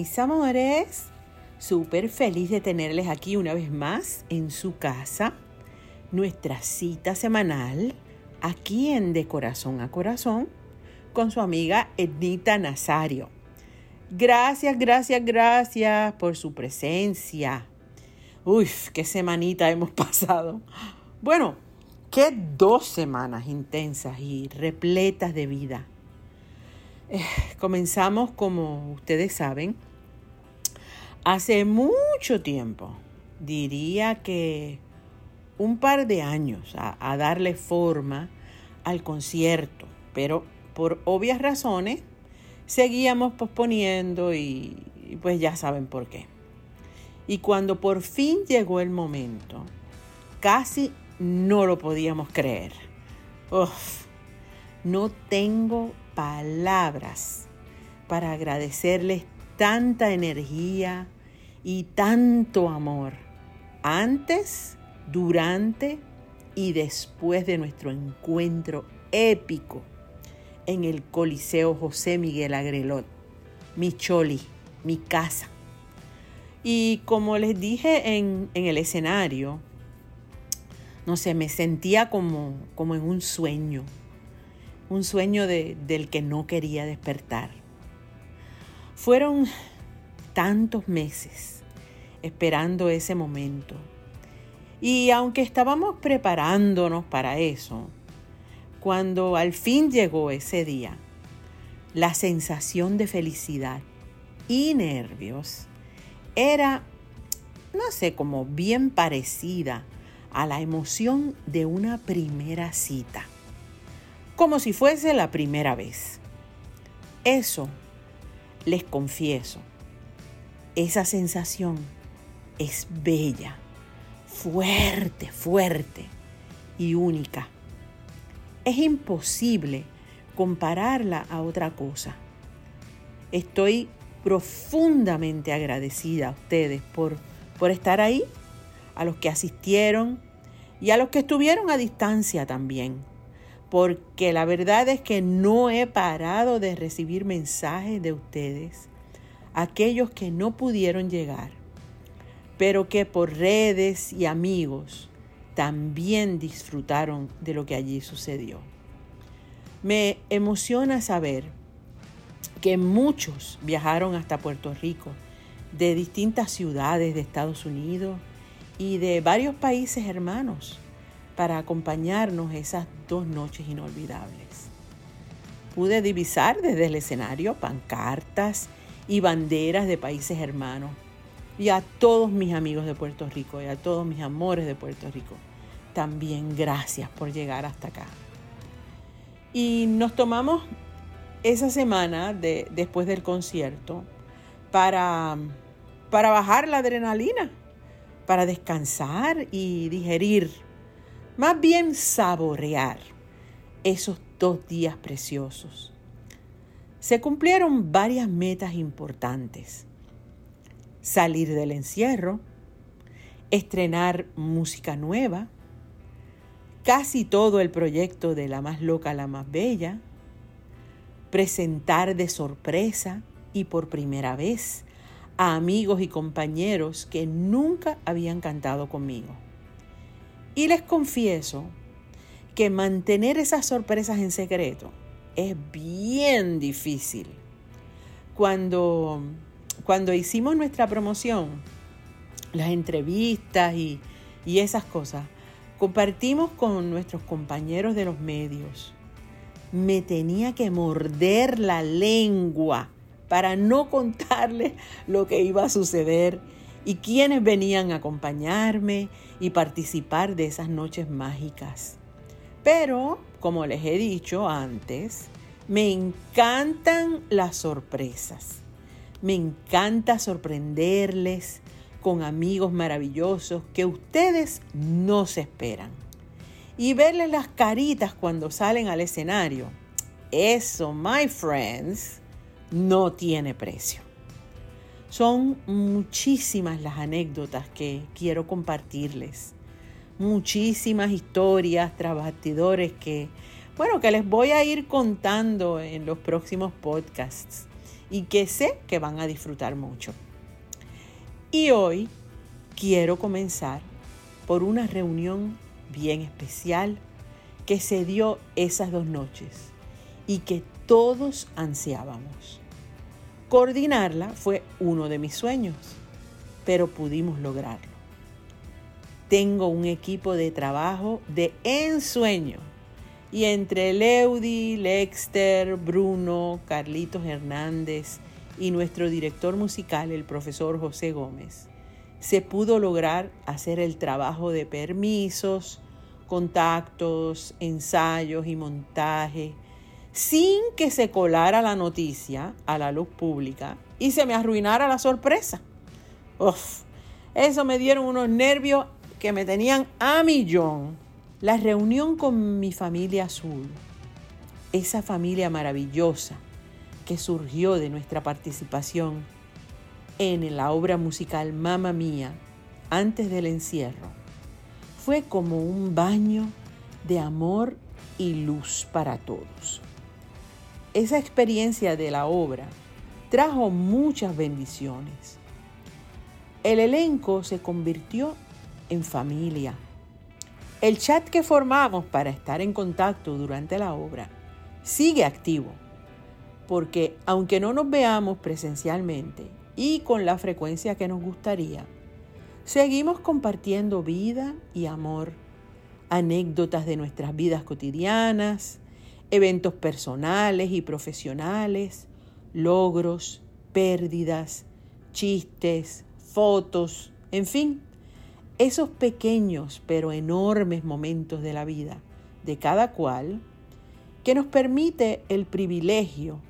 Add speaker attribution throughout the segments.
Speaker 1: Mis amores, súper feliz de tenerles aquí una vez más en su casa, nuestra cita semanal aquí en De Corazón a Corazón con su amiga Ednita Nazario. Gracias, gracias, gracias por su presencia. Uy, qué semanita hemos pasado. Bueno, qué dos semanas intensas y repletas de vida. Eh, comenzamos, como ustedes saben, hace mucho tiempo, diría que un par de años, a, darle forma al concierto, pero por obvias razones seguíamos posponiendo y, y pues ya saben por qué. Y cuando por fin llegó el momento, casi no lo podíamos creer. Uf, no tengo palabras para agradecerles tanta energía y tanto amor antes, durante y después de nuestro encuentro épico en el Coliseo José Miguel Agrelot, mi choli, mi casa. Y como les dije en, en el escenario, no sé, me sentía como, como en un sueño un sueño del que no quería despertar. Fueron tantos meses esperando ese momento. Y aunque estábamos preparándonos para eso, cuando al fin llegó ese día, la sensación de felicidad y nervios era, no sé, como bien parecida a la emoción de una primera cita como si fuese la primera vez. Eso, les confieso, esa sensación es bella, fuerte, fuerte y única. Es imposible compararla a otra cosa. Estoy profundamente agradecida a ustedes por, por estar ahí, a los que asistieron y a los que estuvieron a distancia también porque la verdad es que no he parado de recibir mensajes de ustedes, aquellos que no pudieron llegar, pero que por redes y amigos también disfrutaron de lo que allí sucedió. Me emociona saber que muchos viajaron hasta Puerto Rico de distintas ciudades de Estados Unidos y de varios países hermanos para acompañarnos esas dos noches inolvidables. Pude divisar desde el escenario pancartas y banderas de países hermanos. Y a todos mis amigos de Puerto Rico y a todos mis amores de Puerto Rico, también gracias por llegar hasta acá. Y nos tomamos esa semana de, después del concierto para, para bajar la adrenalina, para descansar y digerir más bien saborear esos dos días preciosos. Se cumplieron varias metas importantes. Salir del encierro, estrenar música nueva, casi todo el proyecto de La más loca, la más bella, presentar de sorpresa y por primera vez a amigos y compañeros que nunca habían cantado conmigo. Y les confieso que mantener esas sorpresas en secreto es bien difícil. Cuando, cuando hicimos nuestra promoción, las entrevistas y, y esas cosas, compartimos con nuestros compañeros de los medios. Me tenía que morder la lengua para no contarles lo que iba a suceder y quienes venían a acompañarme y participar de esas noches mágicas. Pero, como les he dicho antes, me encantan las sorpresas. Me encanta sorprenderles con amigos maravillosos que ustedes no se esperan. Y verles las caritas cuando salen al escenario. Eso, my friends, no tiene precio. Son muchísimas las anécdotas que quiero compartirles. Muchísimas historias tras que, bueno, que les voy a ir contando en los próximos podcasts. y que sé que van a disfrutar mucho. Y hoy quiero comenzar por una reunión bien especial que se dio esas dos noches y que todos ansiábamos. Coordinarla fue uno de mis sueños, pero pudimos lograrlo. Tengo un equipo de trabajo de ensueño y entre Leudi, Lexter, Bruno, Carlitos Hernández y nuestro director musical, el profesor José Gómez, se pudo lograr hacer el trabajo de permisos, contactos, ensayos y montaje, sin que se colara la noticia a la luz pública y se me arruinara la sorpresa. Uf, eso me dieron unos nervios que me tenían a millón. La reunión con mi familia azul, esa familia maravillosa que surgió de nuestra participación en la obra musical Mamma Mía antes del encierro, fue como un baño de amor y luz para todos. Esa experiencia de la obra trajo muchas bendiciones. El elenco se convirtió en familia. El chat que formamos para estar en contacto durante la obra sigue activo, porque aunque no nos veamos presencialmente y con la frecuencia que nos gustaría, seguimos compartiendo vida y amor, anécdotas de nuestras vidas cotidianas, eventos personales y profesionales, logros, pérdidas, chistes, fotos, en fin, esos pequeños pero enormes momentos de la vida de cada cual que nos permite el privilegio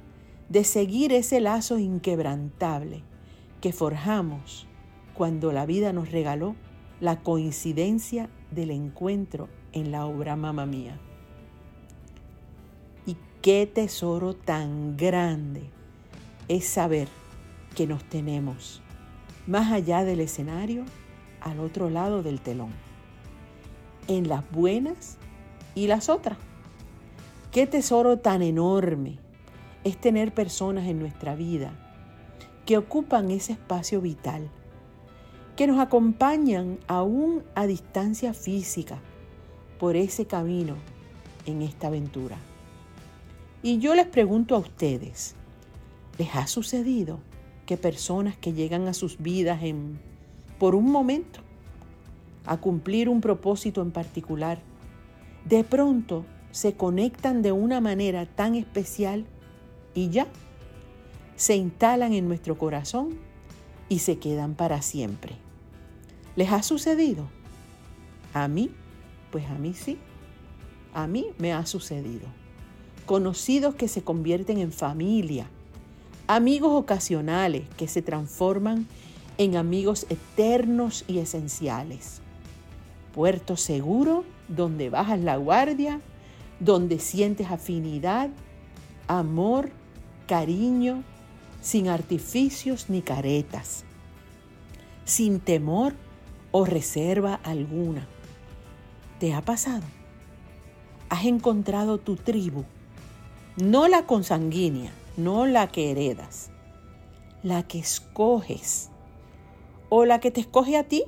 Speaker 1: de seguir ese lazo inquebrantable que forjamos cuando la vida nos regaló la coincidencia del encuentro en la obra Mamá Mía. Qué tesoro tan grande es saber que nos tenemos más allá del escenario, al otro lado del telón, en las buenas y las otras. Qué tesoro tan enorme es tener personas en nuestra vida que ocupan ese espacio vital, que nos acompañan aún a distancia física por ese camino en esta aventura. Y yo les pregunto a ustedes, ¿les ha sucedido que personas que llegan a sus vidas en, por un momento a cumplir un propósito en particular, de pronto se conectan de una manera tan especial y ya se instalan en nuestro corazón y se quedan para siempre? ¿Les ha sucedido? A mí, pues a mí sí. A mí me ha sucedido conocidos que se convierten en familia, amigos ocasionales que se transforman en amigos eternos y esenciales. Puerto seguro donde bajas la guardia, donde sientes afinidad, amor, cariño, sin artificios ni caretas, sin temor o reserva alguna. ¿Te ha pasado? ¿Has encontrado tu tribu? No la consanguínea, no la que heredas, la que escoges o la que te escoge a ti.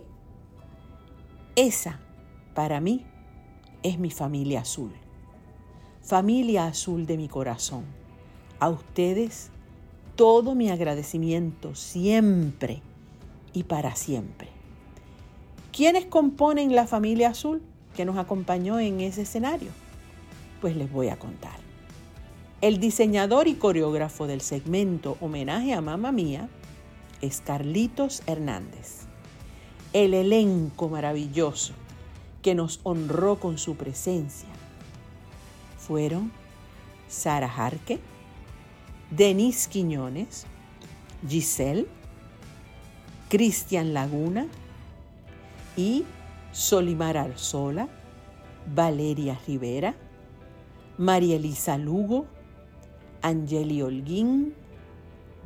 Speaker 1: Esa, para mí, es mi familia azul. Familia azul de mi corazón. A ustedes todo mi agradecimiento siempre y para siempre. ¿Quiénes componen la familia azul que nos acompañó en ese escenario? Pues les voy a contar. El diseñador y coreógrafo del segmento Homenaje a Mamá Mía es Carlitos Hernández. El elenco maravilloso que nos honró con su presencia fueron Sara Jarque, Denise Quiñones, Giselle, Cristian Laguna y Solimar Alzola, Valeria Rivera, María Elisa Lugo, Angeli Holguín,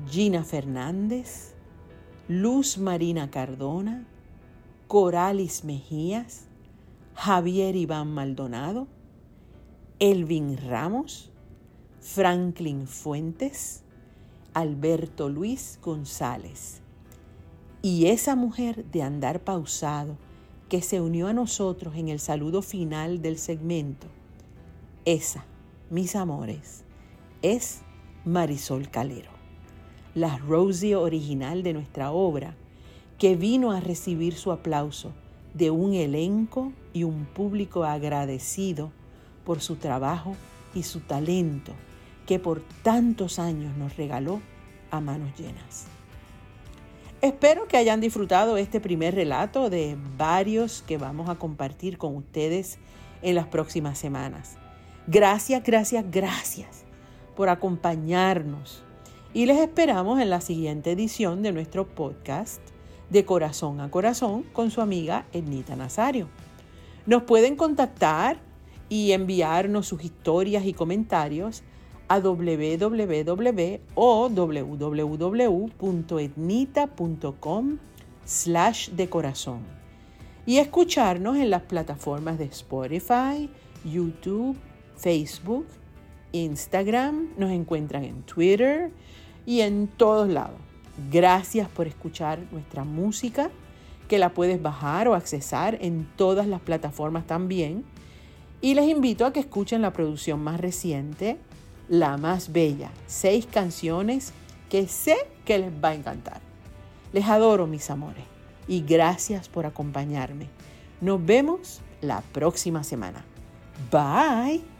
Speaker 1: Gina Fernández, Luz Marina Cardona, Coralis Mejías, Javier Iván Maldonado, Elvin Ramos, Franklin Fuentes, Alberto Luis González. Y esa mujer de andar pausado que se unió a nosotros en el saludo final del segmento, esa, mis amores, es Marisol Calero, la Rosie original de nuestra obra, que vino a recibir su aplauso de un elenco y un público agradecido por su trabajo y su talento que por tantos años nos regaló a manos llenas. Espero que hayan disfrutado este primer relato de varios que vamos a compartir con ustedes en las próximas semanas. Gracias, gracias, gracias por acompañarnos y les esperamos en la siguiente edición de nuestro podcast de corazón a corazón con su amiga Ednita Nazario. Nos pueden contactar y enviarnos sus historias y comentarios a www.etnita.com slash de corazón y escucharnos en las plataformas de Spotify, YouTube, Facebook, Instagram, nos encuentran en Twitter y en todos lados. Gracias por escuchar nuestra música, que la puedes bajar o accesar en todas las plataformas también. Y les invito a que escuchen la producción más reciente, La más Bella, seis canciones que sé que les va a encantar. Les adoro, mis amores, y gracias por acompañarme. Nos vemos la próxima semana. Bye.